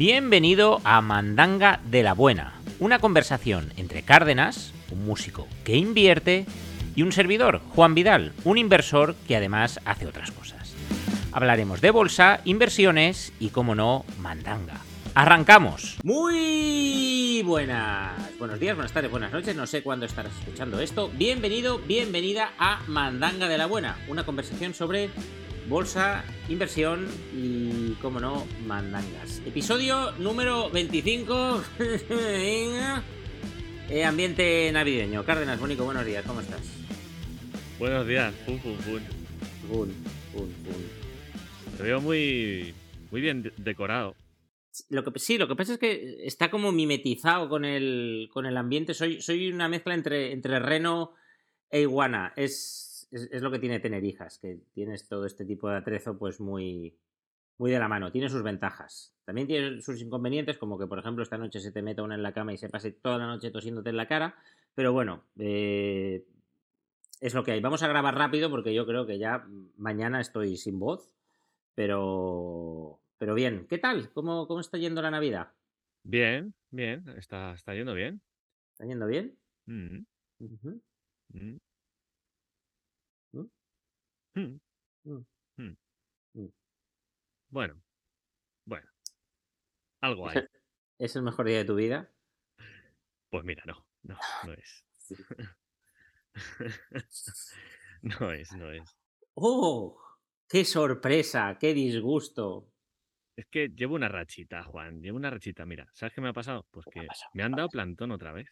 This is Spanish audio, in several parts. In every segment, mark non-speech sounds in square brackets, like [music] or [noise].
Bienvenido a Mandanga de la Buena, una conversación entre Cárdenas, un músico que invierte, y un servidor, Juan Vidal, un inversor que además hace otras cosas. Hablaremos de bolsa, inversiones y, como no, mandanga. ¡Arrancamos! Muy buenas. Buenos días, buenas tardes, buenas noches. No sé cuándo estarás escuchando esto. Bienvenido, bienvenida a Mandanga de la Buena, una conversación sobre bolsa, inversión y, como no, mandangas. Episodio número 25. [laughs] Eh, ambiente navideño. Cárdenas, Bónico, buenos días, ¿cómo estás? Buenos días, fun, fun, fun. Fun, fun, fun. Te veo muy, muy bien de- decorado. Lo que, sí, lo que pasa es que está como mimetizado con el, con el ambiente. Soy, soy una mezcla entre, entre reno e iguana. Es, es, es lo que tiene tener hijas, que tienes todo este tipo de atrezo pues muy, muy de la mano. Tiene sus ventajas. También tiene sus inconvenientes, como que, por ejemplo, esta noche se te meta una en la cama y se pase toda la noche tosiéndote en la cara. Pero bueno, eh, es lo que hay. Vamos a grabar rápido porque yo creo que ya mañana estoy sin voz. Pero, pero bien, ¿qué tal? ¿Cómo, cómo está yendo la Navidad? Bien, bien, está, está yendo bien. ¿Está yendo bien? Mm, Ujú, mm, ¿Mm? Mm. Mm. Mm. Bueno, bueno. Algo ¿Es hay. es el mejor día de tu vida? Pues mira, no, no, no es. [laughs] [laughs] No es, no es. ¡Oh! ¡Qué sorpresa! ¡Qué disgusto! Es que llevo una rachita, Juan, llevo una rachita. Mira, ¿sabes qué me ha pasado? Pues ¿Qué te ha que pasado? me han dado plantón otra vez.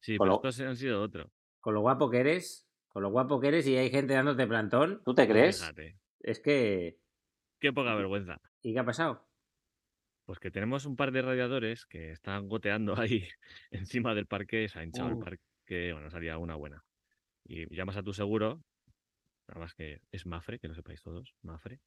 Sí, Con pero lo- estos han sido otro. Con lo guapo que eres, con lo guapo que eres y hay gente dándote plantón, ¿tú te crees? Fíjate, Es que... qué poca vergüenza. ¿Y qué ha pasado? Pues que tenemos un par de radiadores que están goteando [laughs] ahí encima del parque, se ha hinchado el Uh. parque, bueno, salía una buena. Y llamas a tu seguro, nada más que es Mafre, que lo sepáis todos, Mafre.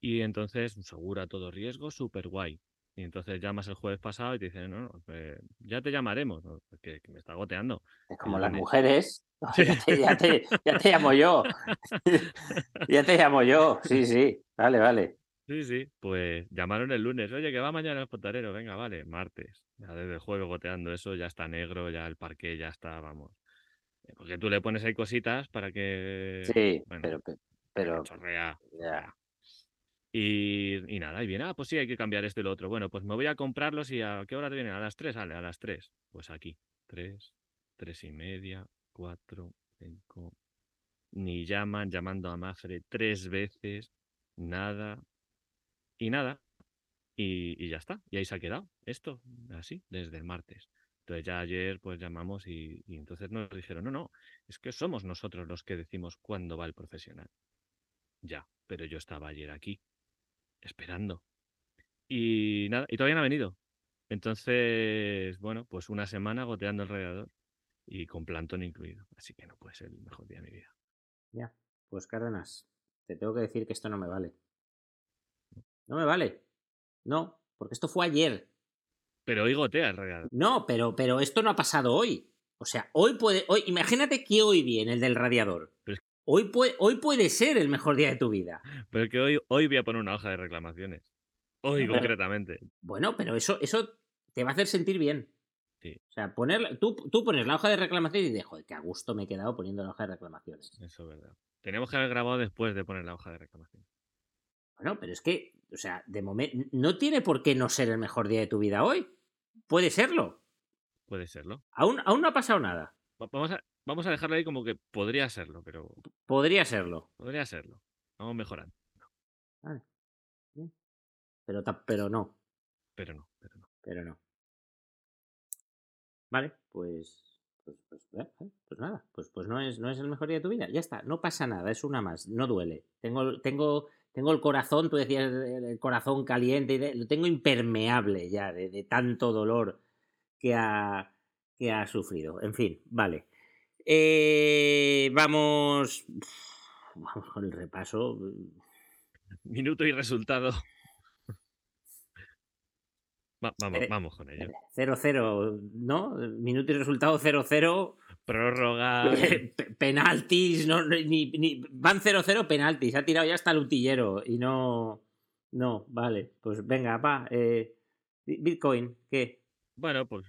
Y entonces segura todo riesgo, súper guay. Y entonces llamas el jueves pasado y te dicen, no, no, eh, ya te llamaremos, ¿no? que, que me está goteando. Es como las mujeres. Sí. Ya, te, ya, te, ya te llamo yo. [laughs] ya te llamo yo. Sí, sí. Vale, vale. Sí, sí, pues llamaron el lunes, oye, que va mañana el fontanero, venga, vale, martes. Ya desde el jueves goteando eso, ya está negro, ya el parque ya está, vamos. Eh, Porque tú le pones ahí cositas para que... Sí, bueno, pero, pero chorrea. ya. Y, nada, y viene, ah, pues sí, hay que cambiar esto y lo otro. Bueno, pues me voy a comprarlos y a qué hora te vienen, a las 3, vale, a las 3. Pues aquí, 3, 3 y media, 4, 5. Ni llaman, llamando a Mafre tres veces, nada. Y nada. Y, y ya está. Y ahí se ha quedado esto, así, desde el martes. Entonces ya ayer pues llamamos y entonces nos dijeron, no, no, es que somos nosotros los que decimos cuándo va el profesional. Ya, pero yo estaba ayer aquí, esperando. Y nada, y todavía no ha venido. Entonces, bueno, pues una semana goteando el radiador y con plantón incluido. Así que no puede ser el mejor día de mi vida. Ya. Pues Cárdenas, te tengo que decir que esto no me vale. No me vale. No, porque esto fue ayer. Pero hoy gotea el radiador. No, pero, pero esto no ha pasado hoy. O sea, hoy puede. Hoy, imagínate que hoy viene el del radiador. Pero es- Hoy puede, hoy puede ser el mejor día de tu vida. Pero que hoy, hoy voy a poner una hoja de reclamaciones. Hoy Pero- concretamente. Bueno, pero eso, eso te va a hacer sentir bien. Sí. O sea, poner, tú, tú pones la hoja de reclamaciones y dices, joder, qué a gusto me he quedado poniendo la hoja de reclamaciones. Eso es verdad. Teníamos que haber grabado después de poner la hoja de reclamación. Bueno, pero es que, o sea, de momento, no tiene por qué no ser el mejor día de tu vida hoy. Puede serlo. Puede serlo. Aún, aún no ha pasado nada. Va- Vamos a, vamos a dejarlo ahí como que podría serlo, pero Podría serlo. podría serlo. Vamos mejorando. Vale. Pero, pero no. Pero no, pero no. Pero no. Vale, pues. Pues, pues, eh, eh, pues nada, pues, pues no, es, no es el mejor día de tu vida. Ya está, no pasa nada, es una más, no duele. Tengo, tengo, tengo el corazón, tú decías el el corazón caliente, y de- lo tengo impermeable ya de, de tanto dolor que ha, que ha sufrido. En fin, vale. Eh, vamos. Vamos con el repaso. Minuto y resultado. Va- vamos, Eh, vamos con ello. 0-0, ¿no? Minuto y resultado 0-0. Prórroga. Pe- penaltis, no, ni, ni- van 0-0 penaltis. Ha tirado ya hasta el utillero y no, No, vale. Pues venga, va. Eh, Bitcoin, ¿qué? Bueno, pues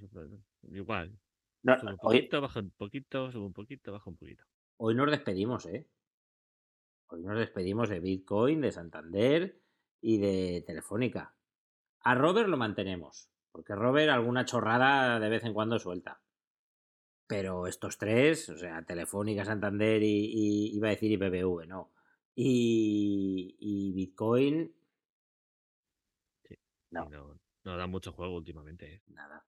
igual. No, Sube un hoy, poquito, baja un poquito, sube un poquito, baja un poquito. hoy nos despedimos, ¿eh? Hoy nos despedimos de Bitcoin, de Santander y de Telefónica. A Robert lo mantenemos, porque Robert alguna chorrada de vez en cuando suelta. Pero estos tres, o sea, Telefónica, Santander y, y- iba a decir IPBV, no. Y, y Bitcoin, Sí. No. No, no da mucho juego últimamente. ¿eh? nada.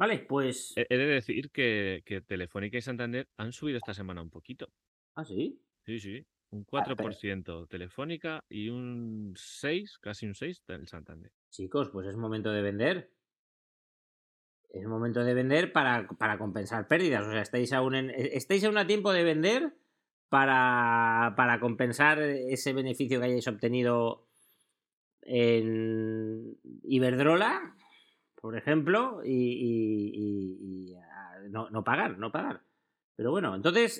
Vale, pues... He, he de decir que, que Telefónica y Santander han subido esta semana un poquito. Ah, sí. Sí, sí. Un Ah, pero- 4% Telefónica y un 6, casi un 6 del Santander. Chicos, pues es momento de vender. Es momento de vender para, para compensar pérdidas. O sea, estáis aún, en, estáis aún a tiempo de vender para, para compensar ese beneficio que hayáis obtenido en Iberdrola, por ejemplo, y, y- y- y, no, no pagar, no pagar. Pero bueno, entonces,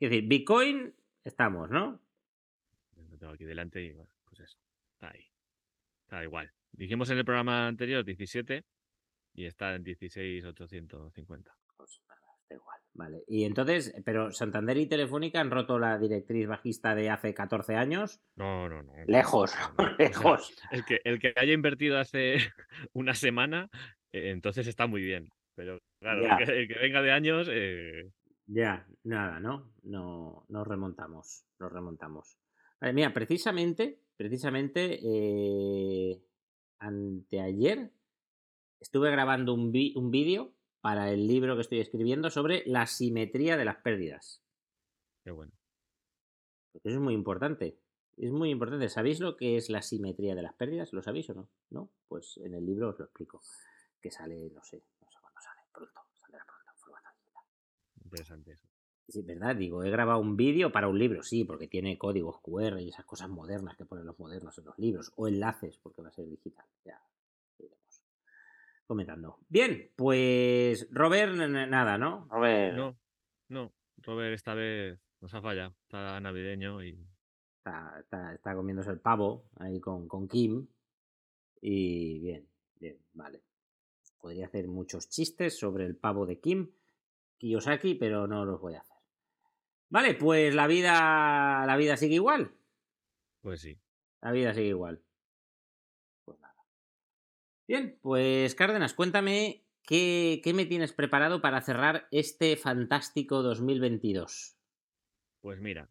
es decir, Bitcoin estamos, ¿no? Lo tengo aquí delante y bueno, pues eso. Está ahí. Está igual. Dijimos en el programa anterior 17 y está en 16,850. Pues nada, da igual. Vale. Y entonces, pero Santander y Telefónica han roto la directriz bajista de hace 14 años. No, no, no. Lejos, [laughs] no, no. O sea, lejos. el, que, el que haya invertido hace [laughs] una semana, eh, entonces está muy bien. Pero claro, el que, el que venga de años, eh, Ya, nada, ¿no? No, nos remontamos, nos remontamos. Vale, mira, precisamente, precisamente, eh, anteayer estuve grabando un, vi- un vídeo para el libro que estoy escribiendo sobre la simetría de las pérdidas. qué bueno. Porque eso es muy importante. Es muy importante. ¿Sabéis lo que es la simetría de las pérdidas? ¿Lo sabéis o no? ¿No? Pues en el libro os lo explico. Que sale, no sé, no sé cuándo sale, pronto. Saldrá pronto en formato digital. Interesante eso. Sí, ¿verdad? Digo, he grabado un vídeo para un libro, sí, porque tiene códigos QR y esas cosas modernas que ponen los modernos en los libros. O enlaces, porque va a ser digital. Ya comentando. Bien, pues Robert, nada, ¿no? Robert No, no. Robert esta vez nos ha fallado. Está navideño y está, está- está comiéndose el pavo ahí con, con Kim. Y bien, bien, vale. Podría hacer muchos chistes sobre el pavo de Kim Kiyosaki, pero no los voy a hacer. Vale, pues la vida, la vida sigue igual. pues sí. La vida sigue igual. Bien, pues Cárdenas, cuéntame qué, qué me tienes preparado para cerrar este fantástico 2022. Pues mira,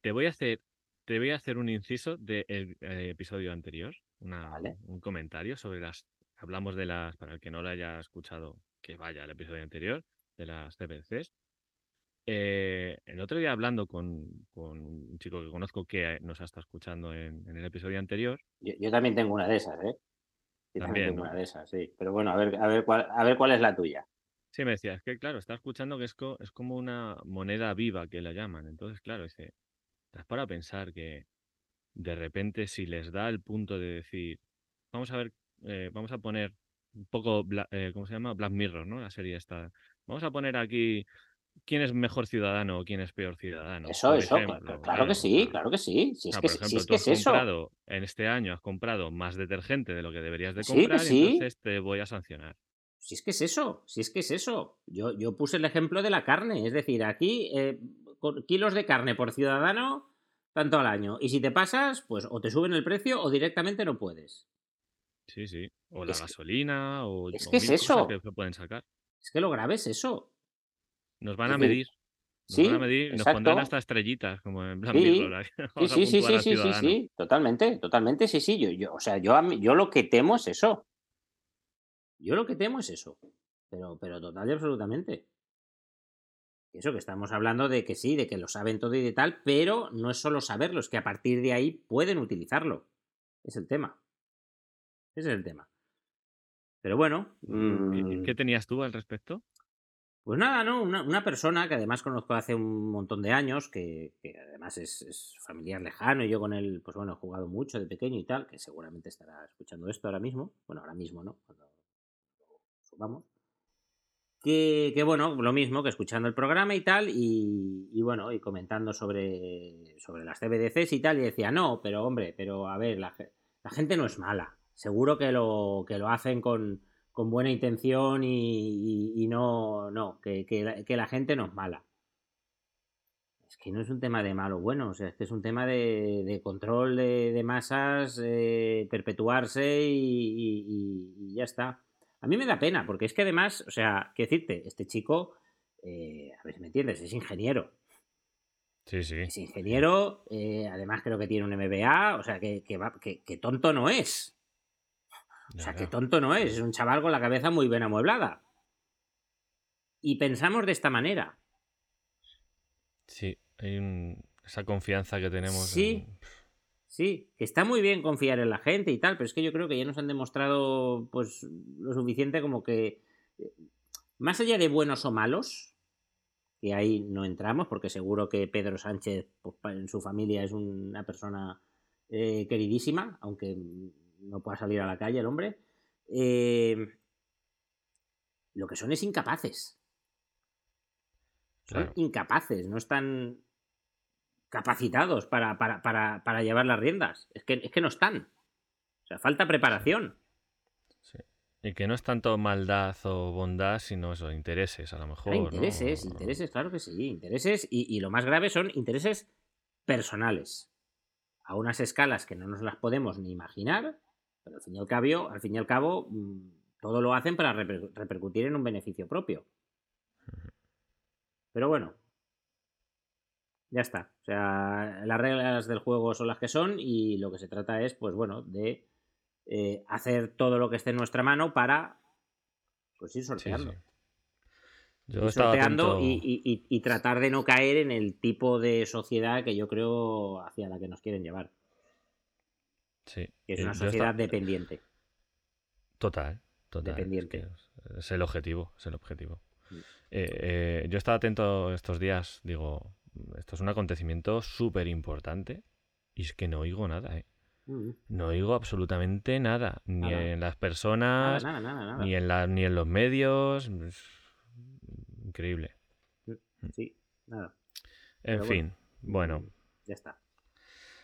te voy a hacer, te voy a hacer un inciso del episodio anterior, una- Vale. un comentario sobre las, hablamos de las, para el que no lo haya escuchado, que vaya al episodio anterior, de las CPCs. Eh, el otro día hablando con, con un chico que conozco que nos ha estado escuchando en, en el episodio anterior, Yo, yo también tengo una de esas, ¿eh? También, una de esas, sí. Pero bueno, a ver, a ver cuál, a ver cuál es la tuya. Sí, me decía, es que claro, está escuchando que es, co- es como una moneda viva que la llaman. Entonces, claro, dice, das para pensar que de repente si les da el punto de decir, vamos a ver, eh, vamos a poner un poco, eh, ¿cómo se llama? Black Mirror, ¿no? La serie esta. Vamos a poner aquí quién es mejor ciudadano o quién es peor ciudadano. eso, eso, ejemplo, claro, claro que o sí, claro que sí. Si es que, por si ejemplo, es, tú que has es eso. comprado, en este año has comprado más detergente de lo que deberías de comprar, sí. entonces te voy a sancionar. Si es que es eso, si es que es eso. Yo, yo puse el ejemplo de la carne, es decir, aquí eh, kilos de carne por ciudadano, tanto al año. Y si te pasas, pues o te suben el precio o directamente no puedes. Sí, sí. O la Es que- gasolina, o, es o que es cosas eso. que pueden sacar. Es que lo grave es eso. Nos van a medir. Nos sí, van a medir nos pondrán hasta estrellitas, como en Black Sí, Mirror. [laughs] Sí, sí, sí, sí, sí, totalmente, totalmente, sí, sí. Yo, yo, o sea, yo, yo lo que temo es eso. Yo lo que temo es eso. Pero, pero total y absolutamente. Eso que estamos hablando de que sí, de que lo saben todo y de tal, pero no es solo saberlo, es que a partir de ahí pueden utilizarlo. Es el tema. Ese es el tema. Pero bueno. ¿Qué, mm, qué tenías tú al respecto? Pues nada, ¿no? Una, una persona que además conozco hace un montón de años, que, que además es, es familiar lejano, y yo con él, pues bueno, he jugado mucho de pequeño y tal, que seguramente estará escuchando esto ahora mismo. Bueno, ahora mismo, ¿no? Cuando subamos. que, que, bueno, lo mismo que escuchando el programa y tal, y, y, bueno, y comentando sobre, sobre las CBDCs y tal, y decía, no, pero hombre, pero a ver, la, la gente no es mala. Seguro que lo, que lo hacen con, con buena intención y, y, y no, no, que, que, la, que la gente no es mala es que no es un tema de malo o bueno, o sea, es que es un tema de, de control de, de masas, eh, perpetuarse y, ya está. A mí me da pena, porque es que además, o sea, qué decirte, este chico, eh, a ver si me entiendes, es ingeniero. Sí, sí. Es ingeniero, eh, además creo que tiene un MBA, o sea, que, que, va, que tonto no es. O sea, que tonto no es, es un chaval con la cabeza muy bien amueblada. Y pensamos de esta manera. Sí, hay un, esa confianza que tenemos. Sí, en... sí, que está muy bien confiar en la gente y tal, pero es que yo creo que ya nos han demostrado pues lo suficiente como que eh, más allá de buenos o malos, que ahí no entramos, porque seguro que Pedro Sánchez pues, en su familia es una persona eh, queridísima, aunque no pueda salir a la calle el hombre. Eh, lo que son es incapaces. Son claro. incapaces, no están capacitados para, para, para, para, llevar las riendas. Es que, es que no están. O sea, falta preparación. Sí. Y que no es tanto maldad o bondad, sino eso, intereses, a lo mejor. Claro, intereses, ¿no? intereses, claro que sí. Intereses, y, y, lo más grave son intereses personales. A unas escalas que no nos las podemos ni imaginar, pero al fin y al cabo, al fin y al cabo mmm, todo lo hacen para reper repercutir en un beneficio propio. Pero bueno, ya está. O sea, las reglas del juego son las que son y lo que se trata es, pues bueno, de eh, hacer todo lo que esté en nuestra mano para pues ir sorteando. Sí, sí. Yo ir sorteando y, y, y, tratar de no caer en el tipo de sociedad que yo creo hacia la que nos quieren llevar. Sí. Que es una sociedad dependiente. Total, total. Dependiente. Es, que es, el objetivo, es el objetivo. Sí. Eh, eh, yo estaba atento estos días, digo, esto es un acontecimiento súper importante y es que no oigo nada, ¿eh? Mm. No oigo absolutamente nada, ni nada. en las personas, nada, nada, Ni, en la, ni en los medios. Increíble. Sí, nada. En Pero fin, bueno, bueno. Ya está.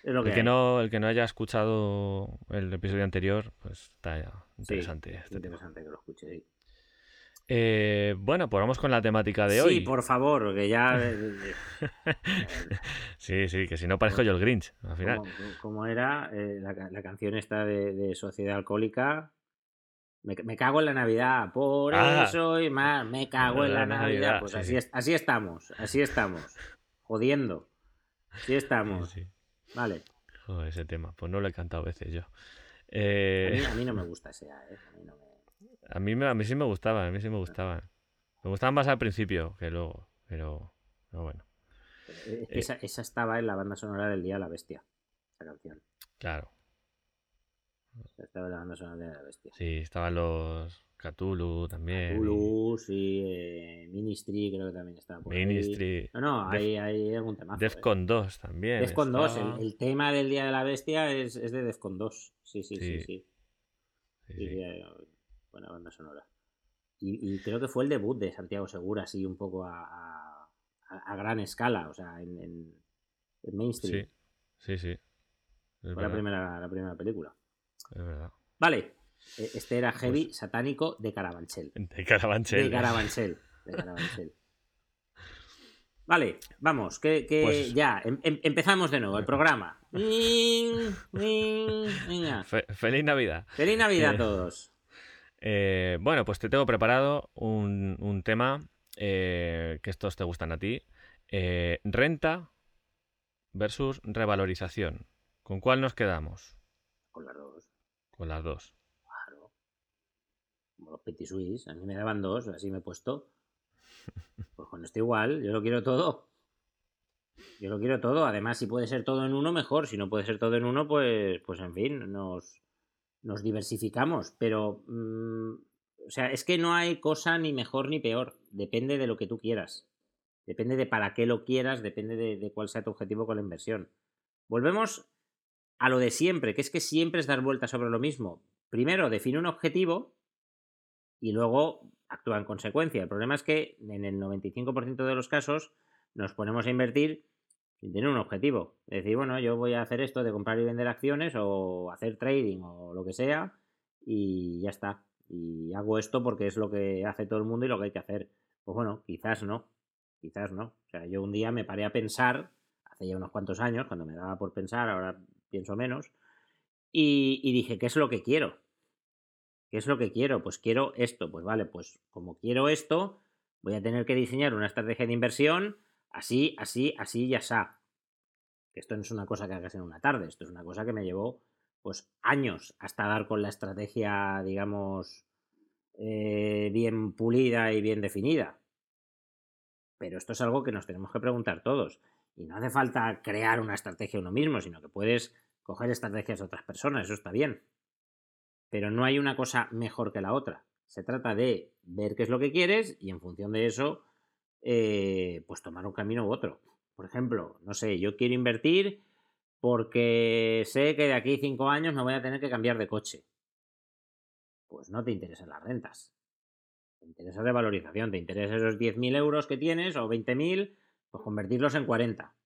Es lo que el, que no, el que no haya escuchado el episodio anterior, pues está interesante. Sí, este interesante tema. que lo escuche. Sí. Eh, bueno, pues vamos con la temática de sí, hoy. Sí, por favor, que ya. [laughs] sí, sí, que si no parezco yo el Grinch, al final. ¿Cómo, cómo era eh, la, la, canción esta de, de Sociedad Alcohólica? Me, me, cago en la Navidad, por ah, eso y más, me cago en la, Navidad. Navidad. Pues sí, así, sí. así estamos, así estamos. Jodiendo. Así estamos. Sí, vale. Ese tema, pues no lo he cantado a veces yo. Eh... A, mí, a, mí, no me [laughs] gusta ese, eh. a mí no me... A mí, a mí sí me gustaba, a mí sí me gustaban. Me gustaban más al principio que luego, pero, pero bueno. Es que eh, esa, esa, estaba en la banda sonora del Día de la Bestia, esa canción. Claro. Estaba la banda sonora de la Bestia. Sí, estaban los Cthulhu también. Cthulhu, sí, eh, Ministry creo que también estaba por Ministry. Ahí. No, no, Def, hay, hay algún tema. Defcon eh. 2 también. Defcon 2, el, el, tema del Día de la Bestia es, es de Defcon 2. Sí, sí, sí, sí. sí. sí, sí. sí buena banda sonora. Y, y, creo que fue el debut de Santiago Segura, así un poco a, a, a gran escala, o sea, en, en, en mainstream. Sí, sí, sí. Es fue la primera, la primera película. Es verdad. Vale, este era heavy pues... satánico de Carabanchel. De Carabanchel. De Carabanchel. De Carabanchel. [laughs] Vale, vamos, que, que pues... ya, em, em, empezamos de nuevo el programa. Fe feliz Navidad. Feliz Navidad eh... a todos. Eh, bueno, pues te tengo preparado un, un tema eh, que estos te gustan a ti. Eh, renta versus revalorización. ¿Con cuál nos quedamos? Con las dos. Con las dos. Claro. Como los Petit Suisse. A mí me daban dos, así me he puesto. [laughs] Pues con esto igual, yo lo quiero todo. Yo lo quiero todo. Además, si puede ser todo en uno, mejor. Si no puede ser todo en uno, pues, pues en fin, nos, nos diversificamos, pero mmm, o sea, es que no hay cosa ni mejor ni peor, depende de lo que tú quieras, depende de para qué lo quieras, depende de, de cuál sea tu objetivo con la inversión. Volvemos a lo de siempre, que es que siempre es dar vueltas sobre lo mismo. Primero, define un objetivo y luego actúa en consecuencia. El problema es que en el 95% de los casos nos ponemos a invertir sin tener un objetivo. Es decir, bueno, yo voy a hacer esto de comprar y vender acciones o hacer trading o lo que sea y ya está. Y hago esto porque es lo que hace todo el mundo y lo que hay que hacer. Pues bueno, quizás no, quizás no. O sea, yo un día me paré a pensar, hace ya unos cuantos años, cuando me daba por pensar, ahora pienso menos, y, dije, ¿qué es lo que quiero? ¿Qué es lo que quiero? Pues quiero esto. Pues vale, pues como quiero esto, voy a tener que diseñar una estrategia de inversión así, así, así y así. Esto no es una cosa que hagas en una tarde, esto es una cosa que me llevó pues años hasta dar con la estrategia, digamos, eh, bien pulida y bien definida. Pero esto es algo que nos tenemos que preguntar todos. Y no hace falta crear una estrategia uno mismo, sino que puedes coger estrategias de otras personas, eso está bien. Pero no hay una cosa mejor que la otra. Se trata de ver qué es lo que quieres y en función de eso, eh, pues tomar un camino u otro. Por ejemplo, no sé, yo quiero invertir porque sé que de aquí cinco años me voy a tener que cambiar de coche. Pues no te interesan las rentas. Te interesa la valorización, te interesa esos 10.000 euros que tienes o 20.000, pues convertirlos en 40.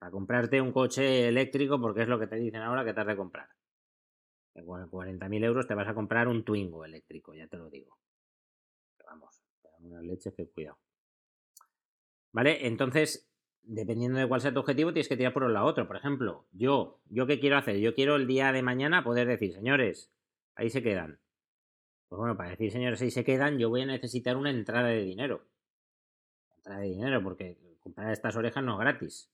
Para comprarte un coche eléctrico porque es lo que te dicen ahora que te has de comprar. Con 40.000 euros te vas a comprar un Twingo eléctrico, ya te lo digo. vamos, unas leches que cuidado. ¿Vale? Entonces, dependiendo de cuál sea tu objetivo, tienes que tirar por un lado otro. Por ejemplo, yo, ¿yo qué quiero hacer? Yo quiero el día de mañana poder decir, señores, ahí se quedan. Pues bueno, para decir, señores, ahí se quedan, yo voy a necesitar una entrada de dinero. Entrada de dinero, porque comprar estas orejas no es gratis.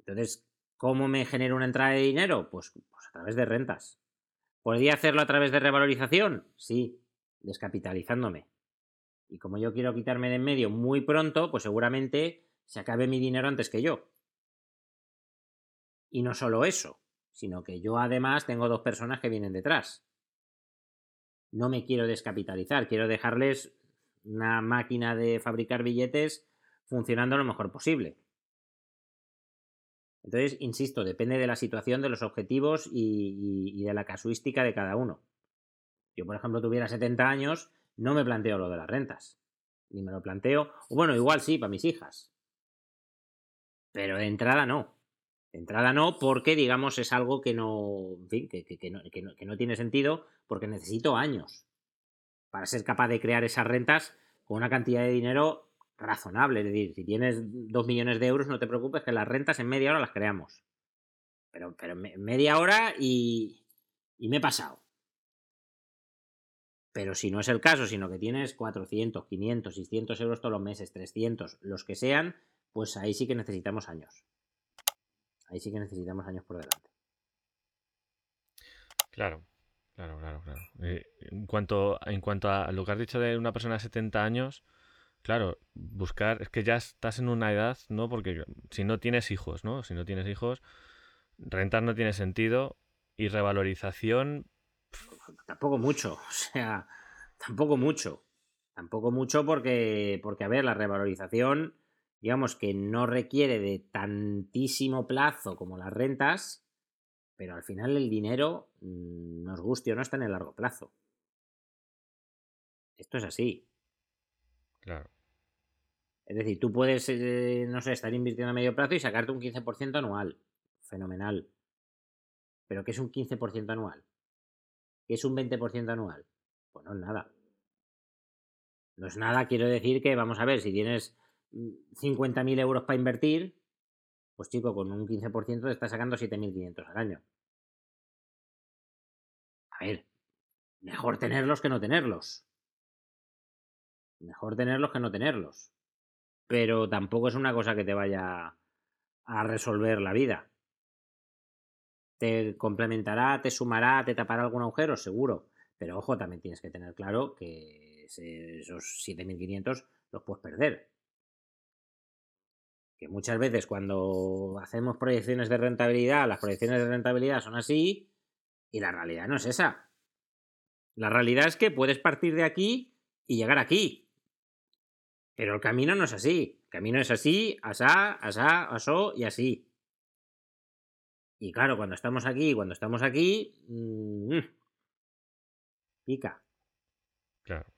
Entonces, ¿cómo me genero una entrada de dinero? Pues, pues a través de rentas. ¿Podría hacerlo a través de revalorización? Sí, descapitalizándome. Y como yo quiero quitarme de en medio muy pronto, pues seguramente se acabe mi dinero antes que yo. Y no solo eso, sino que yo además tengo dos personas que vienen detrás. No me quiero descapitalizar, quiero dejarles una máquina de fabricar billetes funcionando lo mejor posible. Entonces, insisto, depende de la situación, de los objetivos y, de la casuística de cada uno. Yo, por ejemplo, tuviera 70 años, no me planteo lo de las rentas. Ni me lo planteo. Bueno, igual sí, para mis hijas. Pero de entrada no. De entrada no, porque digamos es algo que no, en fin, que, no, que, no, tiene sentido, porque necesito años para ser capaz de crear esas rentas con una cantidad de dinero razonable. Es decir, si tienes dos millones de euros, no te preocupes que las rentas en media hora las creamos. Pero, pero media hora y, y me he pasado. Pero si no es el caso, sino que tienes 400, 500, 600 euros todos los meses, 300, los que sean, pues ahí sí que necesitamos años. Ahí sí que necesitamos años por delante. Claro, claro, claro, claro. Eh, en, cuanto, en cuanto a lo que has dicho de una persona de 70 años, claro, buscar, es que ya estás en una edad, ¿no? Porque si no tienes hijos, ¿no? Si no tienes hijos, rentar no tiene sentido y revalorización... Tampoco mucho, [laughs] o sea, tampoco mucho. Tampoco mucho porque, porque a ver, la revalorización digamos que no requiere de tantísimo plazo como las rentas, pero al final el dinero, mm, nos guste o no, está en el largo plazo. Esto es así. Claro. Es decir, tú puedes, eh, no sé, estar invirtiendo a medio plazo y sacarte un 15% anual. Fenomenal. Pero ¿qué es un 15% anual? ¿Qué es un 20% anual? Pues no es nada. No es nada, quiero decir que, vamos a ver, si tienes 50.000 euros para invertir, pues chico, con un 15% te está sacando 7.500 al año. A ver, mejor tenerlos que no tenerlos. Mejor tenerlos que no tenerlos. Pero tampoco es una cosa que te vaya a resolver la vida. ¿Te complementará, te sumará, te tapará algún agujero? Seguro. Pero ojo, también tienes que tener claro que esos 7.500 los puedes perder que muchas veces cuando hacemos proyecciones de rentabilidad, las proyecciones de rentabilidad son así y la realidad no es esa. La realidad es que puedes partir de aquí y llegar aquí. Pero el camino no es así. El camino es así, asá, asá, asó y así. Y claro, cuando estamos aquí, cuando estamos aquí, mmm, pica. Claro.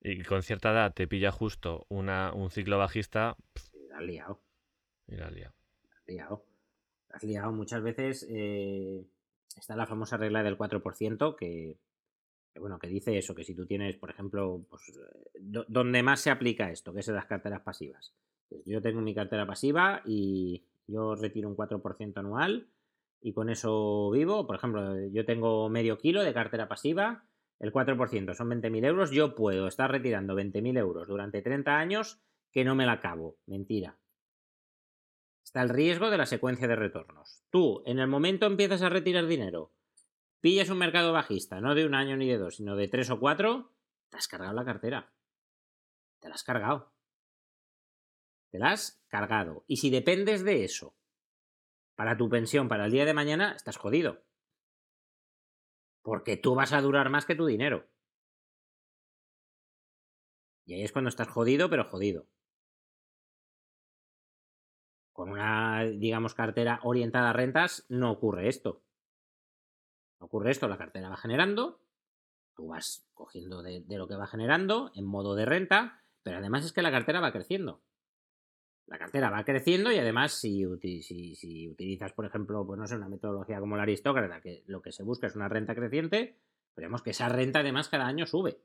Y con cierta edad te pilla justo una, un ciclo bajista. Y la has liado. Y la has liado. La has liado. La has liado. Muchas veces eh, está la famosa regla del 4% que, bueno, que dice eso, que si tú tienes, por ejemplo, pues, do- donde más se aplica esto, que es en las carteras pasivas. Pues yo tengo mi cartera pasiva y yo retiro un 4% anual y con eso vivo. Por ejemplo, yo tengo medio kilo de cartera pasiva, el 4% son 20.000 euros, yo puedo estar retirando 20.000 euros durante 30 años que no me la acabo. Mentira. Está el riesgo de la secuencia de retornos. Tú, en el momento empiezas a retirar dinero, pillas un mercado bajista, no de un año ni de dos, sino de tres o cuatro, te has cargado la cartera. Te la has cargado. Te la has cargado. Y si dependes de eso para tu pensión para el día de mañana, estás jodido. Porque tú vas a durar más que tu dinero. Y ahí es cuando estás jodido, pero jodido. Con una, digamos, cartera orientada a rentas, no ocurre esto. Ocurre esto, la cartera va generando, tú vas cogiendo de, lo que va generando en modo de renta, pero además es que la cartera va creciendo. La cartera va creciendo y además si, si, si utilizas, por ejemplo, pues no sé, una metodología como la aristócrata, que lo que se busca es una renta creciente, veremos que esa renta además cada año sube.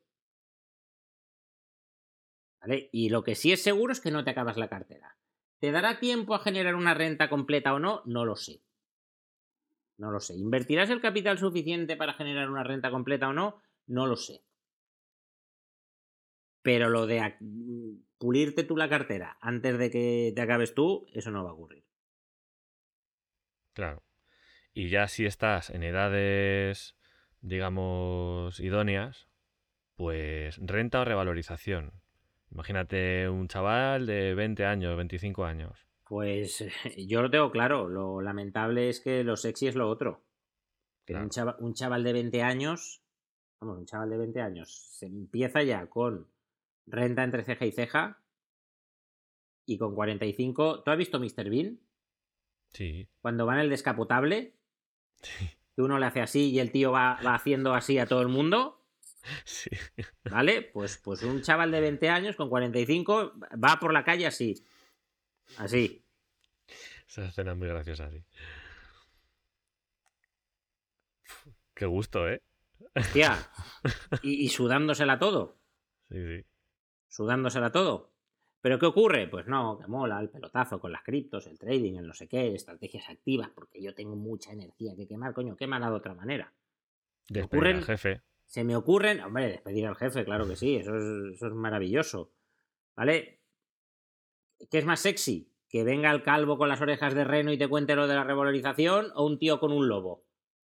¿Vale? Y lo que sí es seguro es que no te acabas la cartera. ¿Te dará tiempo a generar una renta completa o no? No lo sé. No lo sé. ¿Invertirás el capital suficiente para generar una renta completa o no? No lo sé. Pero lo de pulirte tú la cartera antes de que te acabes tú, eso no va a ocurrir. Claro. Y ya si estás en edades, digamos, idóneas, pues renta o revalorización. Imagínate un chaval de 20 años, 25 años. Pues yo lo tengo claro. Lo lamentable es que lo sexy es lo otro. Que Claro. un, chaval, un chaval de 20 años, vamos, un chaval de 20 años, se empieza ya con renta entre ceja y ceja y con 45. ¿Tú has visto Mr. Bean? Sí. Cuando va en el descapotable, Sí. que uno le hace así y el tío va, va haciendo así a todo el mundo. [laughs] Sí. ¿Vale? Pues, pues un chaval de 20 años con 45 va por la calle así. Así. Esa escena es muy graciosa, sí. Qué gusto, ¿eh? Hostia. [laughs] Y, y sudándosela todo. Sí, sí. Sudándosela todo. ¿Pero qué ocurre? Pues no, que mola el pelotazo con las criptos, el trading, el no sé qué, estrategias activas, porque yo tengo mucha energía que quemar, coño, quémala de otra manera. Despedir ocurren- al jefe. Se me ocurren, hombre, despedir al jefe, claro que sí, eso es, eso es maravilloso. ¿Vale? ¿Qué es más sexy? ¿Que venga el calvo con las orejas de reno y te cuente lo de la revalorización o un tío con un lobo?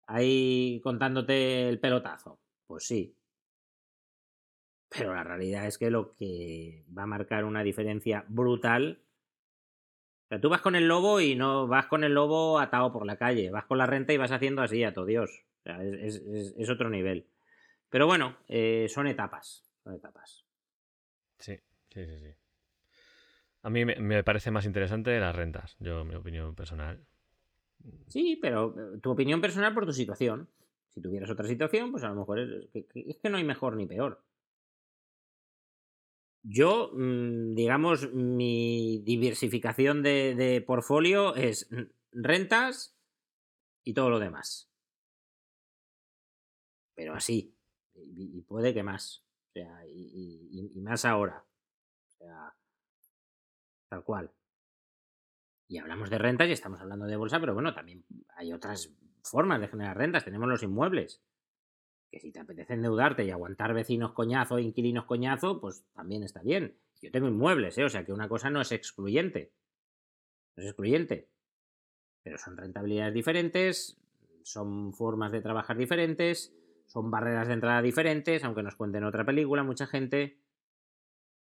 Ahí contándote el pelotazo. Pues sí. Pero la realidad es que lo que va a marcar una diferencia brutal. O sea, tú vas con el lobo y no vas con el lobo atado por la calle. Vas con la renta y vas haciendo así a todo Dios. O sea, es, otro nivel. Pero bueno, eh, son etapas. Son etapas. Sí, sí, sí, sí. A mí me, parece más interesante las rentas, yo, mi opinión personal. Sí, pero eh, tu opinión personal por tu situación. Si tuvieras otra situación, pues a lo mejor es que, no hay mejor ni peor. Yo, mm, digamos, mi diversificación de, de portfolio es rentas y todo lo demás. Pero así. Y, puede que más. O sea, y más ahora. Tal cual. Y hablamos de rentas y estamos hablando de bolsa, pero bueno, también hay otras formas de generar rentas. Tenemos los inmuebles. Que si te apetece endeudarte y aguantar vecinos coñazo inquilinos coñazo, pues también está bien. Yo tengo inmuebles, ¿eh? O sea que una cosa no es excluyente. No es excluyente. Pero son rentabilidades diferentes, son formas de trabajar diferentes, son barreras de entrada diferentes, aunque nos cuenten otra película, mucha gente.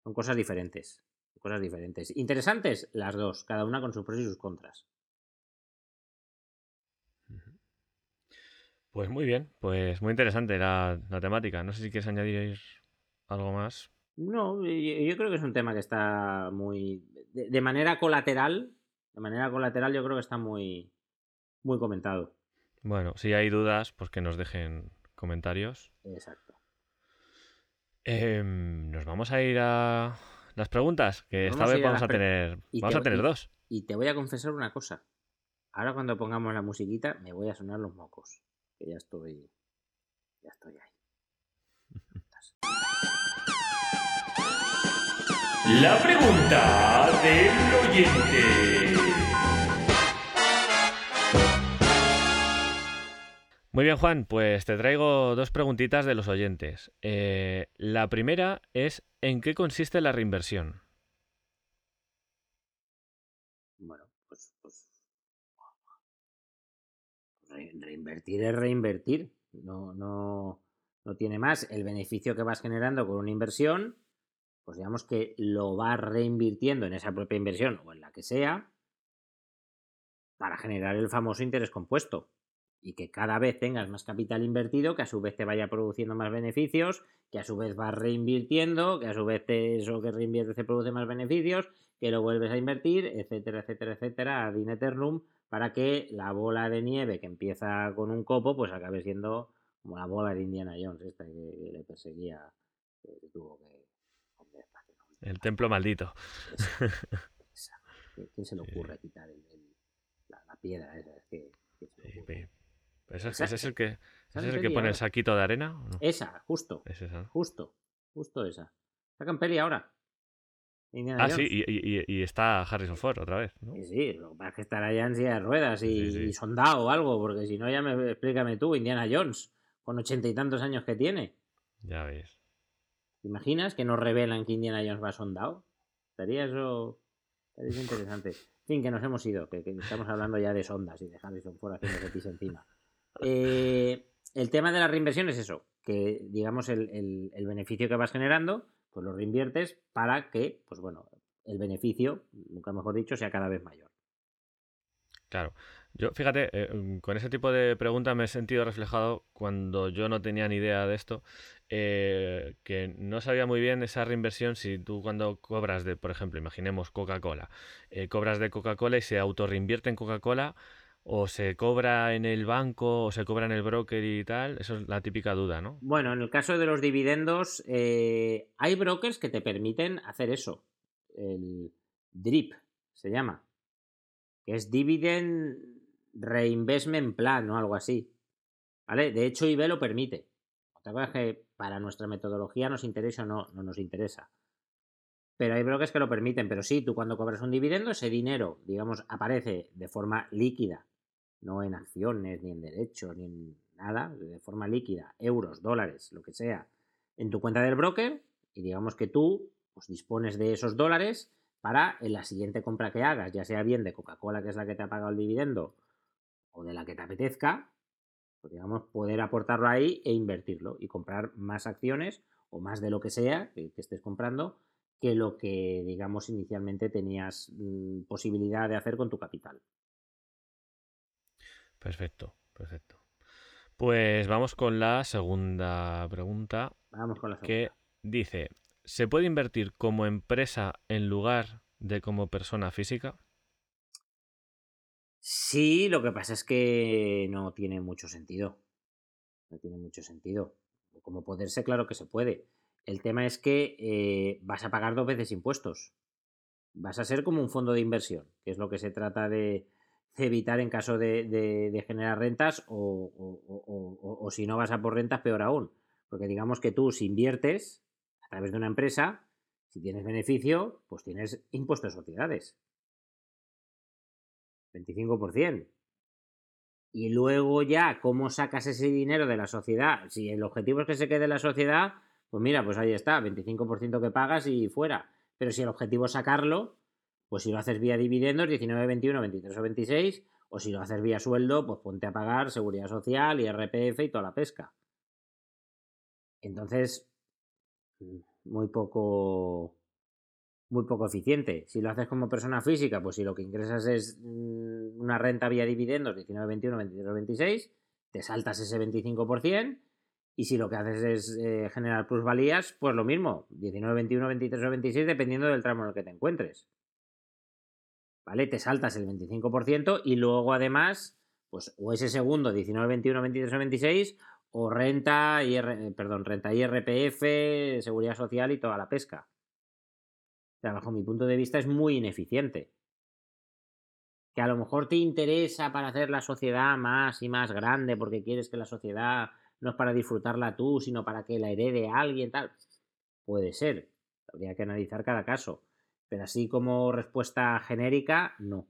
Son cosas diferentes. Cosas diferentes. Interesantes las dos, cada una con sus pros y sus contras. Pues muy bien, pues muy interesante la, la temática. No sé si quieres añadir algo más. No, yo, yo creo que es un tema que está muy. De, de manera colateral. De manera colateral, yo creo que está muy. Muy comentado. Bueno, si hay dudas, pues que nos dejen comentarios. Exacto. Em, nos vamos a ir a las preguntas, que esta Vamos vez a vamos a tener, vamos te- a tener y- dos. Y te voy a confesar una cosa. Ahora cuando pongamos la musiquita me voy a sonar los mocos. Que ya estoy. Ya estoy ahí. La pregunta del oyente. Muy bien, Juan, pues te traigo dos preguntitas de los oyentes. Eh, la primera es, ¿en qué consiste la reinversión? Bueno, pues. pues re- reinvertir es reinvertir. No, no, no tiene más. El beneficio que vas generando con una inversión, pues digamos que lo vas reinvirtiendo en esa propia inversión o en la que sea, para generar el famoso interés compuesto. Y que cada vez tengas más capital invertido, que a su vez te vaya produciendo más beneficios, que a su vez vas reinvirtiendo, que a su vez te- eso que reinviertes te produce más beneficios, que lo vuelves a invertir, etcétera, etcétera, etcétera, ad eternum, para que la bola de nieve que empieza con un copo, pues acabe siendo como la bola de Indiana Jones, esta que, le perseguía, que tuvo que... El templo maldito. Esa, [laughs] esa. ¿Qué- ¿Quién se le ocurre quitar el- el- la, la piedra esa? Es que, ¿quién se le ocurre? ¿Ese, es- Esa- ese es el que, ese es el que pone el saquito de arena? ¿o no? Esa, justo, Es esa, justo, justo esa. Sacan peli ahora. Indiana Ah, sí, Jones. y, y- y- y está Harrison Ford otra vez, ¿no? Sí, sí, lo que pasa es que estará ya en silla de ruedas y, Sí, sí. y sondado o algo, porque si no, ya me explícame tú, Indiana Jones, con ochenta y tantos años que tiene. Ya ves. ¿Te imaginas que nos revelan que Indiana Jones va sondado? Estaría eso. Estaría [laughs] interesante. En fin, que nos hemos ido, que, que estamos hablando ya de sondas y de Harrison Ford haciendo pis encima. Eh, el tema de la reinversión es eso, que digamos el, el- beneficio que vas generando, pues lo reinviertes para que, pues bueno, el beneficio, nunca mejor dicho, sea cada vez mayor. Claro. Yo, fíjate, eh, mm, con ese tipo de preguntas me he sentido reflejado cuando yo no tenía ni idea de esto, eh, que no sabía muy bien esa reinversión si tú cuando cobras de, por ejemplo, imaginemos Coca-Cola, eh, cobras de Coca-Cola y se autorreinvierte en Coca-Cola o se cobra en el banco o se cobra en el broker y tal, eso es la típica duda, ¿no? Bueno, en el caso de los dividendos, eh, hay brokers que te permiten hacer eso. El DRIP se llama. Que es Dividend Reinvestment Plan o algo así. ¿Vale? De hecho, IB lo permite. Otra cosa es que para nuestra metodología nos interesa o no, no nos interesa. Pero hay brokers que lo permiten. Pero sí, tú cuando cobras un dividendo, ese dinero, digamos, aparece de forma líquida. No en acciones, ni en derechos, ni en nada. De forma líquida. Euros, dólares, lo que sea. En tu cuenta del broker. Y digamos que tú pues, dispones de esos dólares para en la siguiente compra que hagas, ya sea bien de Coca-Cola, que es la que te ha pagado el dividendo, o de la que te apetezca, pues digamos, poder aportarlo ahí e invertirlo y comprar más acciones o más de lo que sea que, estés comprando que lo que, digamos, inicialmente tenías mm, posibilidad de hacer con tu capital. Perfecto, perfecto. Pues vamos con la segunda pregunta Vamos con la segunda. que dice, ¿se puede invertir como empresa en lugar de como persona física? Sí, lo que pasa es que no tiene mucho sentido. No tiene mucho sentido. Como poderse, claro que se puede. El tema es que eh, vas a pagar dos veces impuestos. Vas a ser como un fondo de inversión, que es lo que se trata de, de evitar en caso de, generar rentas o, si no vas a por rentas, peor aún. Porque digamos que tú si inviertes a través de una empresa, si tienes beneficio, pues tienes impuestos de sociedades. 25%. Y luego ya, ¿cómo sacas ese dinero de la sociedad? Si el objetivo es que se quede la sociedad, pues mira, pues ahí está, 25% que pagas y fuera. Pero si el objetivo es sacarlo, pues si lo haces vía dividendos, 19, 21, 23 o 26, o si lo haces vía sueldo, pues ponte a pagar seguridad social, IRPF y toda la pesca. Entonces, muy poco muy poco eficiente. Si lo haces como persona física, pues si lo que ingresas es mm, una renta vía dividendos, 19, 21, 23 o 26, te saltas ese 25%, y si lo que haces es eh, generar plusvalías, pues lo mismo, 19, 21, 23 o 26, dependiendo del tramo en el que te encuentres. ¿Vale? Te saltas el 25% y luego además, pues o ese segundo, 19, 21, 23 o 26, o renta, IR, perdón, renta IRPF, seguridad social y toda la pesca. O sea, bajo mi punto de vista es muy ineficiente. Que a lo mejor te interesa para hacer la sociedad más y más grande porque quieres que la sociedad no es para disfrutarla tú, sino para que la herede alguien, tal. Puede ser. Habría que analizar cada caso. Pero así como respuesta genérica, no.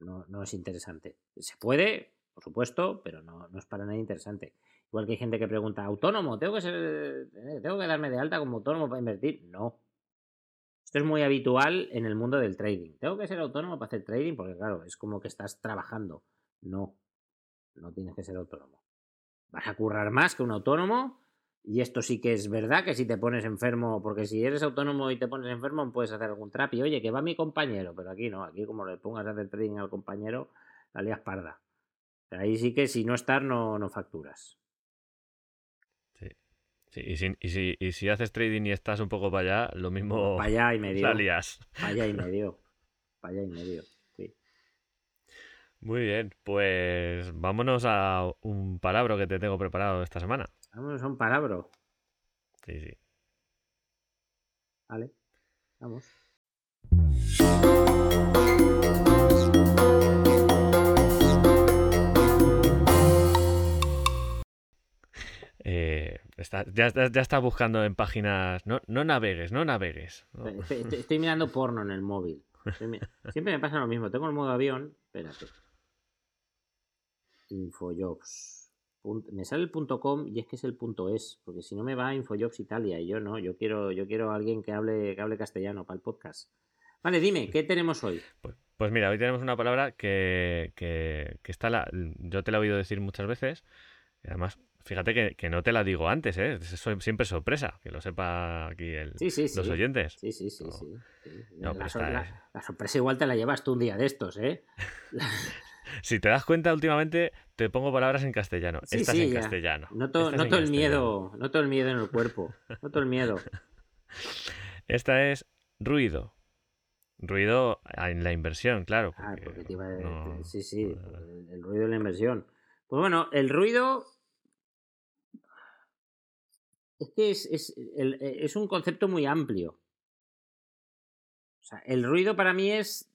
No, no es interesante. Se puede, por supuesto, pero no, no es para nada interesante. Igual que hay gente que pregunta, ¿autónomo? ¿Tengo que, ser, eh, ¿Tengo que darme de alta como autónomo para invertir? No. Esto es muy habitual en el mundo del trading. ¿Tengo que ser autónomo para hacer trading? Porque claro, es como que estás trabajando. No, no tienes que ser autónomo. Vas a currar más que un autónomo y esto sí que es verdad que si te pones enfermo, porque si eres autónomo y te pones enfermo, puedes hacer algún trapi. Oye, que va mi compañero, pero aquí no, aquí como le pongas a hacer trading al compañero, la lías parda. Ahí sí que si no estás, no, no facturas. Sí. sí y, si, y, si, y, si, haces trading y estás un poco para allá, lo mismo. Para [laughs] allá y medio. La lías. Para allá y medio. Para allá y medio. Sí. Muy bien, pues vámonos a un palabra que te tengo preparado esta semana. Vámonos a un palabra. Sí, sí. Vale, vamos. Eh, está, ya, ya está buscando en páginas. No, no navegues, no navegues. No. Estoy, estoy, mirando porno en el móvil. [laughs] Siempre me pasa lo mismo. Tengo el modo avión. Espérate. Infojobs. Me sale el punto .com y es que es el punto .es, porque si no me va a Infojobs Italia y yo no, yo quiero, yo quiero a alguien que hable, que hable castellano para el podcast. Vale, dime, ¿qué tenemos hoy? Pues, pues mira, hoy tenemos una palabra que, que, que está la, yo te la he oído decir muchas veces, y además Fíjate que, que, no te la digo antes, ¿eh? Es siempre sorpresa, que lo sepa aquí el, sí, sí, sí. los oyentes. Sí, sí, sí. No. sí. No, la, la, la, la, sorpresa igual te la llevas tú un día de estos, ¿eh? [laughs] si te das cuenta, últimamente te pongo palabras en castellano. Sí, Estas en ya. castellano. Noto, noto en el miedo, noto el miedo en el cuerpo. Noto el miedo. [laughs] Esta es ruido. Ruido en la inversión, claro. Porque, ah, porque te iba a... no... Sí, sí, el, el ruido en la inversión. Pues bueno, el ruido es que es, es, el, es, un concepto muy amplio. O sea, el ruido para mí es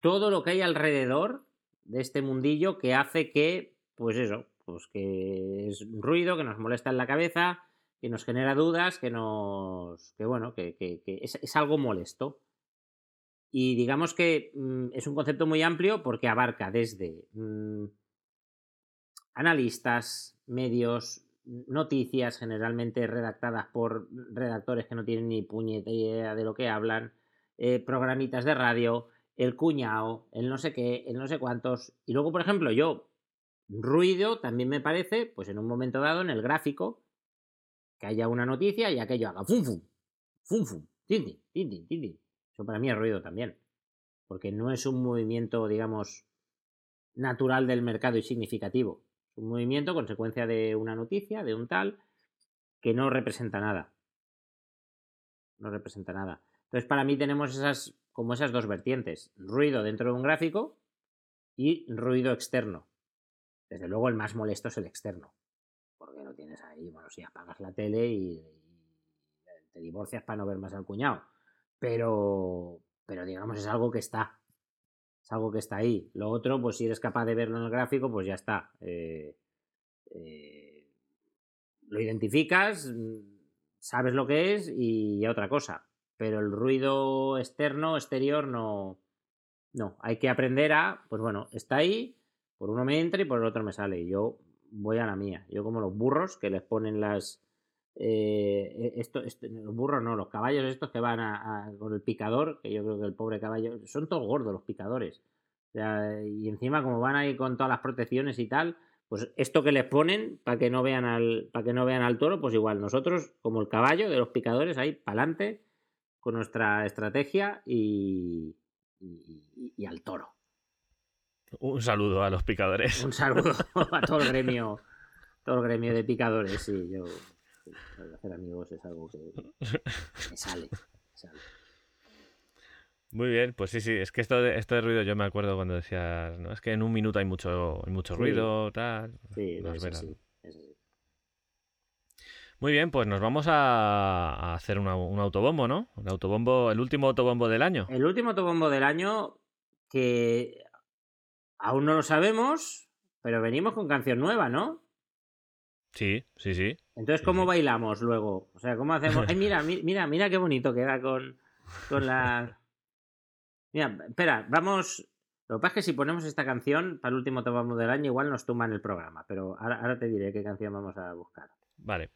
todo lo que hay alrededor de este mundillo que hace que, pues eso, pues que es ruido que nos molesta en la cabeza, que nos genera dudas, que nos. que bueno, que, que, es, es, algo molesto. Y digamos que mmm, es un concepto muy amplio porque abarca desde mmm, analistas, medios, noticias generalmente redactadas por redactores que no tienen ni puñeta idea de lo que hablan, eh, programitas de radio, el cuñado, el no sé qué, el no sé cuántos. Y luego, por ejemplo, yo, ruido también me parece, pues en un momento dado, en el gráfico, que haya una noticia y aquello haga fum fum, fum fum, tin tin, tin tin, tin tin. Eso para mí es ruido también. Porque no es un movimiento, digamos, natural del mercado y significativo un movimiento consecuencia de una noticia, de un tal, que no representa nada. No representa nada. Entonces, para mí tenemos esas, como esas dos vertientes. Ruido dentro de un gráfico y ruido externo. Desde luego, el más molesto es el externo. Porque lo tienes ahí, bueno, si apagas la tele y, te divorcias para no ver más al cuñado. Pero, pero digamos, es algo que está. Es algo que está ahí. Lo otro, pues si eres capaz de verlo en el gráfico, pues ya está. Eh, eh, lo identificas, sabes lo que es y ya otra cosa. Pero el ruido externo, exterior, no. No, hay que aprender a, pues bueno, está ahí, por uno me entra y por el otro me sale. Y yo voy a la mía. Yo como los burros que les ponen las, eh, esto, esto, los burros no, los caballos estos que van a, a, con el picador, que yo creo que el pobre caballo, son todos gordos los picadores. O sea, y encima como van ahí con todas las protecciones y tal, pues esto que les ponen para que no vean al para que no vean al toro, pues igual nosotros como el caballo de los picadores ahí para adelante con nuestra estrategia y, y, y, al toro. Un saludo a los picadores. Un saludo [laughs] a todo el gremio, todo el gremio de picadores, sí, yo hacer amigos es algo que me sale, me sale. Muy bien, pues sí, sí, es que esto de, esto de ruido yo me acuerdo cuando decías, no, es que en un minuto hay mucho, hay mucho Sí. ruido, tal. Sí, No, verdad. así. Muy bien, pues nos vamos a, hacer una- un autobombo, ¿no? Un autobombo, el último autobombo del año. El último autobombo del año que aún no lo sabemos, pero venimos con canción nueva, ¿no? Sí, sí, sí. Entonces, ¿cómo sí. bailamos luego? O sea, ¿cómo hacemos? Ay, mira, mi- mira, mira qué bonito queda con, con la... [laughs] Mira, espera, vamos... Lo que pasa es que si ponemos esta canción para el último autobombo del año, igual nos tumban el programa, pero ahora, ahora te diré qué canción vamos a buscar. Vale.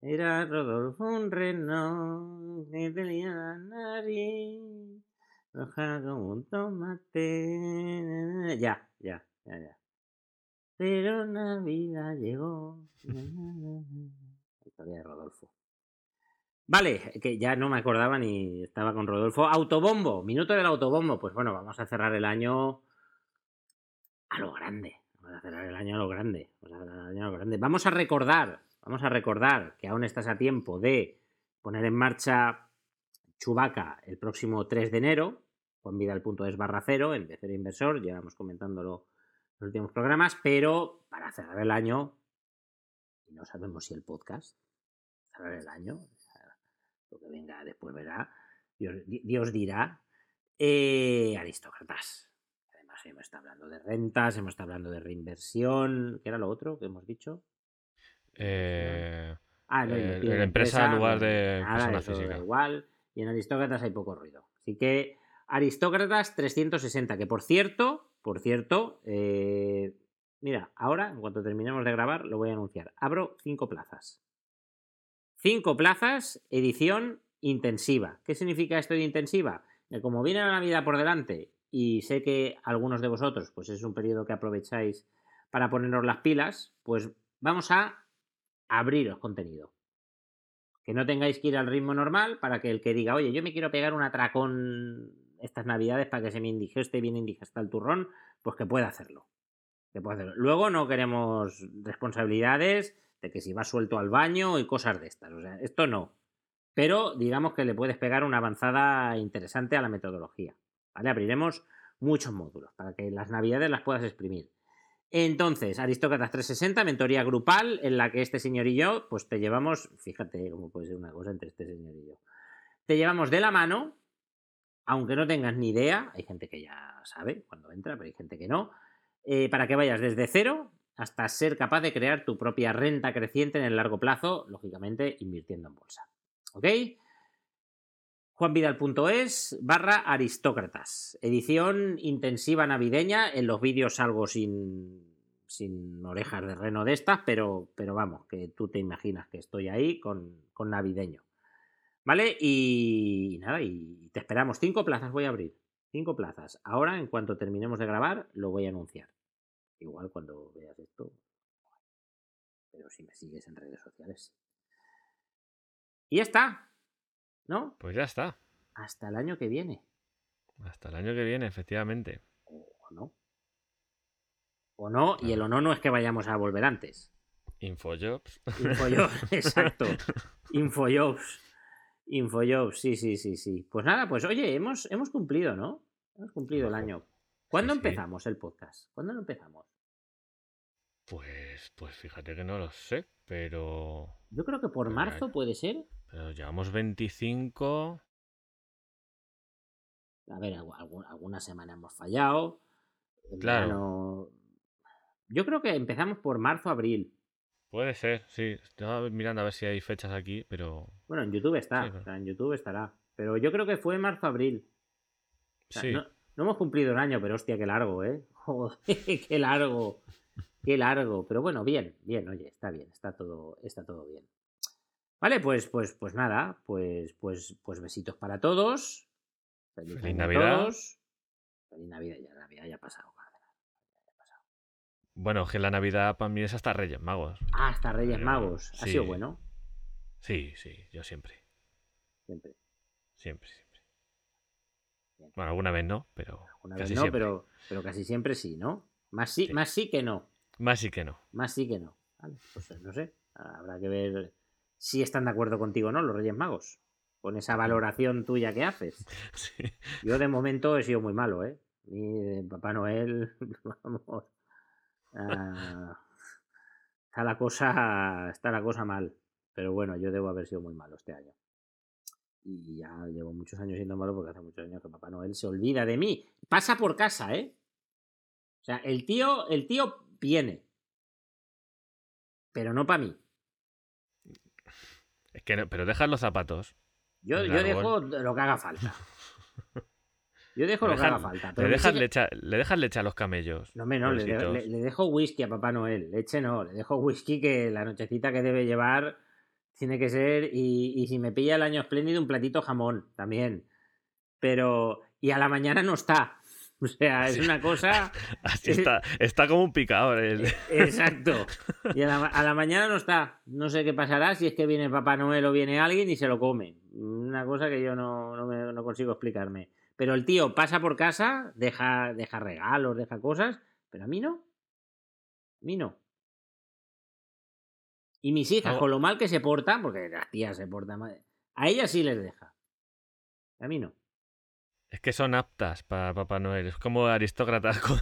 Era Rodolfo un reno que tenía la nariz roja como un tomate. Ya, ya, ya, ya. Pero Navidad llegó. [laughs] Historia de Rodolfo. Vale, que ya no me acordaba ni estaba con Rodolfo. Autobombo, minuto del autobombo. Pues bueno, vamos a cerrar el año a lo grande. Vamos a cerrar el año a lo grande. Vamos a cerrar el año a lo grande. Vamos a recordar, vamos a recordar que aún estás a tiempo de poner en marcha Chubaca el próximo 3 de enero. Juanvidal.es barra cero en Becero Inversor. Llevamos comentándolo en los últimos programas, pero para cerrar el año, y no sabemos si el podcast, cerrar el año, lo que venga después verá, Dios, Dios dirá, eh, aristócratas. Además, hemos estado hablando de rentas, hemos estado hablando de reinversión, ¿qué era lo otro que hemos dicho? Eh, Ah, no, eh, en empresa en lugar de nada, persona eso da física. igual. Y en aristócratas hay poco ruido. Así que aristócratas 360, que por cierto, por cierto, eh, mira, ahora, en cuanto terminemos de grabar, lo voy a anunciar. Abro cinco plazas. Cinco plazas, edición intensiva. ¿Qué significa esto de intensiva? Que como viene la Navidad por delante y sé que algunos de vosotros, pues es un periodo que aprovecháis para ponernos las pilas, pues vamos a abriros contenido. Que no tengáis que ir al ritmo normal para que el que diga, oye, yo me quiero pegar un atracón estas navidades para que se me indigeste bien indigesta el turrón, pues que pueda hacerlo. Que pueda hacerlo. Luego no queremos responsabilidades de que si vas suelto al baño y cosas de estas. O sea, esto no. Pero digamos que le puedes pegar una avanzada interesante a la metodología. ¿Vale? Abriremos muchos módulos para que las navidades las puedas exprimir. Entonces, Aristócratas 360, mentoría grupal, en la que este señor y yo, pues te llevamos, fíjate cómo puede ser una cosa entre este señor y yo. Te llevamos de la mano, aunque no tengas ni idea, hay gente que ya sabe cuando entra, pero hay gente que no, eh, para que vayas desde cero hasta ser capaz de crear tu propia renta creciente en el largo plazo, lógicamente invirtiendo en bolsa. ¿Ok? juanvidal.es barra aristócratas. Edición intensiva navideña. En los vídeos salgo sin, sin orejas de reno de estas, pero, pero vamos, que tú te imaginas que estoy ahí con, con navideño. ¿Vale? Y, y nada, y te esperamos. Cinco plazas voy a abrir. Cinco plazas. Ahora, en cuanto terminemos de grabar, lo voy a anunciar. Igual cuando veas esto. Pero si me sigues en redes sociales. Y ya está. ¿No? Pues ya está. Hasta el año que viene. Hasta el año que viene, efectivamente. O no. O no, y el o no no es que vayamos a volver antes. Infojobs. Infojobs, [laughs] exacto. Infojobs. Infojobs, sí, sí, sí, sí. Pues nada, pues oye, hemos, hemos cumplido, ¿no? Hemos cumplido el año. ¿Cuándo Sí, sí. empezamos el podcast? ¿Cuándo lo empezamos? Pues, pues fíjate que no lo sé, pero, Yo creo que por marzo puede ser. pero llevamos 25. A ver, algu- algu- alguna semana hemos fallado. Claro. verano- Yo creo que empezamos por marzo, abril. Puede ser, sí. Estaba mirando a ver si hay fechas aquí, pero Bueno, en YouTube está. Sí, pero- o sea, en YouTube estará. Pero yo creo que fue marzo, abril. O sea, sí. no, no hemos cumplido un año, pero hostia, qué largo, ¿eh? [laughs] Joder, qué largo. Qué largo. Pero bueno, bien, bien, oye, está bien, está todo, está todo bien. Vale, pues, pues, pues nada, pues, pues, pues besitos para todos. Feliz, Feliz Navidad. todos. Feliz Navidad, ya Navidad ya ha pasado. Bueno, que la Navidad para mí es hasta Reyes Magos. Ah, hasta Reyes Magos. Ha sí. sido bueno, Sí, sí, yo siempre. siempre. Siempre, siempre. Bien. Bueno, alguna vez no, pero Una casi vez no, siempre. pero, pero casi siempre sí, ¿no? Más sí, Sí. más sí que no. Más sí que no. Más sí que no. Vale, pues no sé. Habrá que ver si están de acuerdo contigo o no los Reyes Magos. Con esa valoración tuya que haces. [laughs] Sí. Yo de momento he sido muy malo, ¿eh? Mi de Papá Noel, [laughs] vamos. ah, está la cosa. Está la cosa mal. Pero bueno, yo debo haber sido muy malo este año. Y ya llevo muchos años siendo malo porque hace muchos años que Papá Noel se olvida de mí. Pasa por casa, ¿eh? O sea, el tío, el tío viene. Pero no para mí. Es que no- pero dejas los zapatos. Yo, yo dejo lo que haga falta. [laughs] Yo dejo Le lo que haga falta. Le Pero me dejas, sigue- leche, a- le dejas leche a los camellos. No, hombre, no, le- le dejo whisky a Papá Noel. Leche no, le dejo whisky que la nochecita que debe llevar tiene que ser. Y, y si me pilla el año espléndido, un platito jamón también. Pero. Y a la mañana no está. [laughs] O sea, es una cosa. [laughs] Así está, está como un picador. el- Exacto. Y a la, a la mañana no está. No sé qué pasará si es que viene Papá Noel o viene alguien y se lo come. Una cosa que yo no, no, me- no consigo explicarme. Pero el tío pasa por casa, deja, deja regalos, deja cosas, pero a mí no. A mí no. Y mis hijas, No. con lo mal que se portan, porque las tías se portan mal, a ellas sí les deja. A mí no. Es que son aptas para Papá Noel. Es como aristócratas, [laughs] como,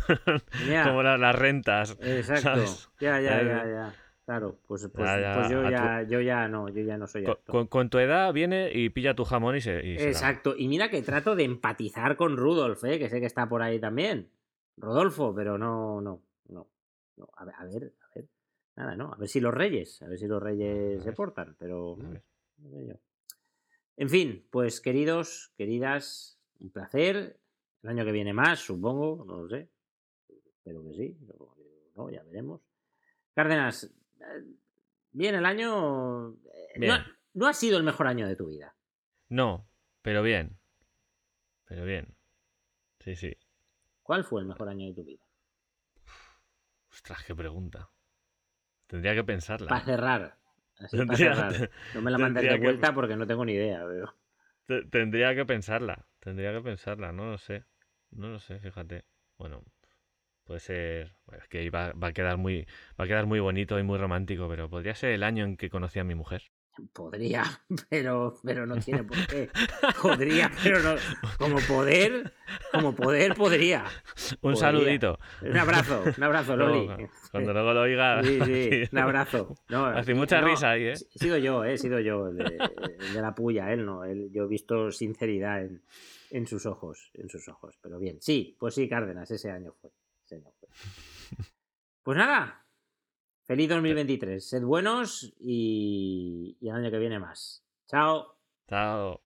Ya. como la- las rentas. Exacto. Ya, ya, Eh, ya, ya. Claro, pues, pues, ya, pues yo, tu- ya, yo ya no, yo ya no soy Con, apto. con- con tu edad viene y pilla tu jamón y se. y se la- Exacto. Y mira que trato de empatizar con Rudolf, ¿eh? que sé que está por ahí también. Rodolfo, pero no, no, no. no. A, ver, a ver, a ver. Nada, ¿no? A ver si los reyes, a ver si los reyes se portan, pero... En fin, pues queridos, queridas, un placer. El año que viene más, supongo, no lo sé. Espero que sí, no, ya veremos. Cárdenas, eh, bien el año... eh, Bien. No, no ha sido el mejor año de tu vida. No, pero bien. Pero bien. Sí, sí. ¿Cuál fue el mejor año de tu vida? Ostras, qué pregunta. Tendría que pensarla. Para cerrar. Así para Tendría- cerrar. No me la [laughs] mandes de que- vuelta porque no tengo ni idea. Pero... Te- Tendría que pensarla. Tendría que pensarla. No lo sé. No lo sé, fíjate. Bueno, puede ser. bueno, es que va, va a quedar muy, va a quedar muy bonito y muy romántico, pero podría ser el año en que conocí a mi mujer. Podría, [laughs] pero, pero no tiene por qué. [laughs] Podría, pero no. Como poder, como poder podría. Un Podría. saludito. Un abrazo, un abrazo, Loli. cuando luego lo oiga. Sí, sí, [laughs] un abrazo. No, Hace mucha no, risa ahí, ¿eh? He sido yo, eh, he sido yo, el de, de la puya, él no. Él, yo he visto sinceridad en, en sus ojos, en sus ojos. Pero bien, sí, pues sí, Cárdenas, ese año fue. ese año fue. Pues nada, feliz 2023. Sed buenos y, y el año que viene más. Chao. Chao.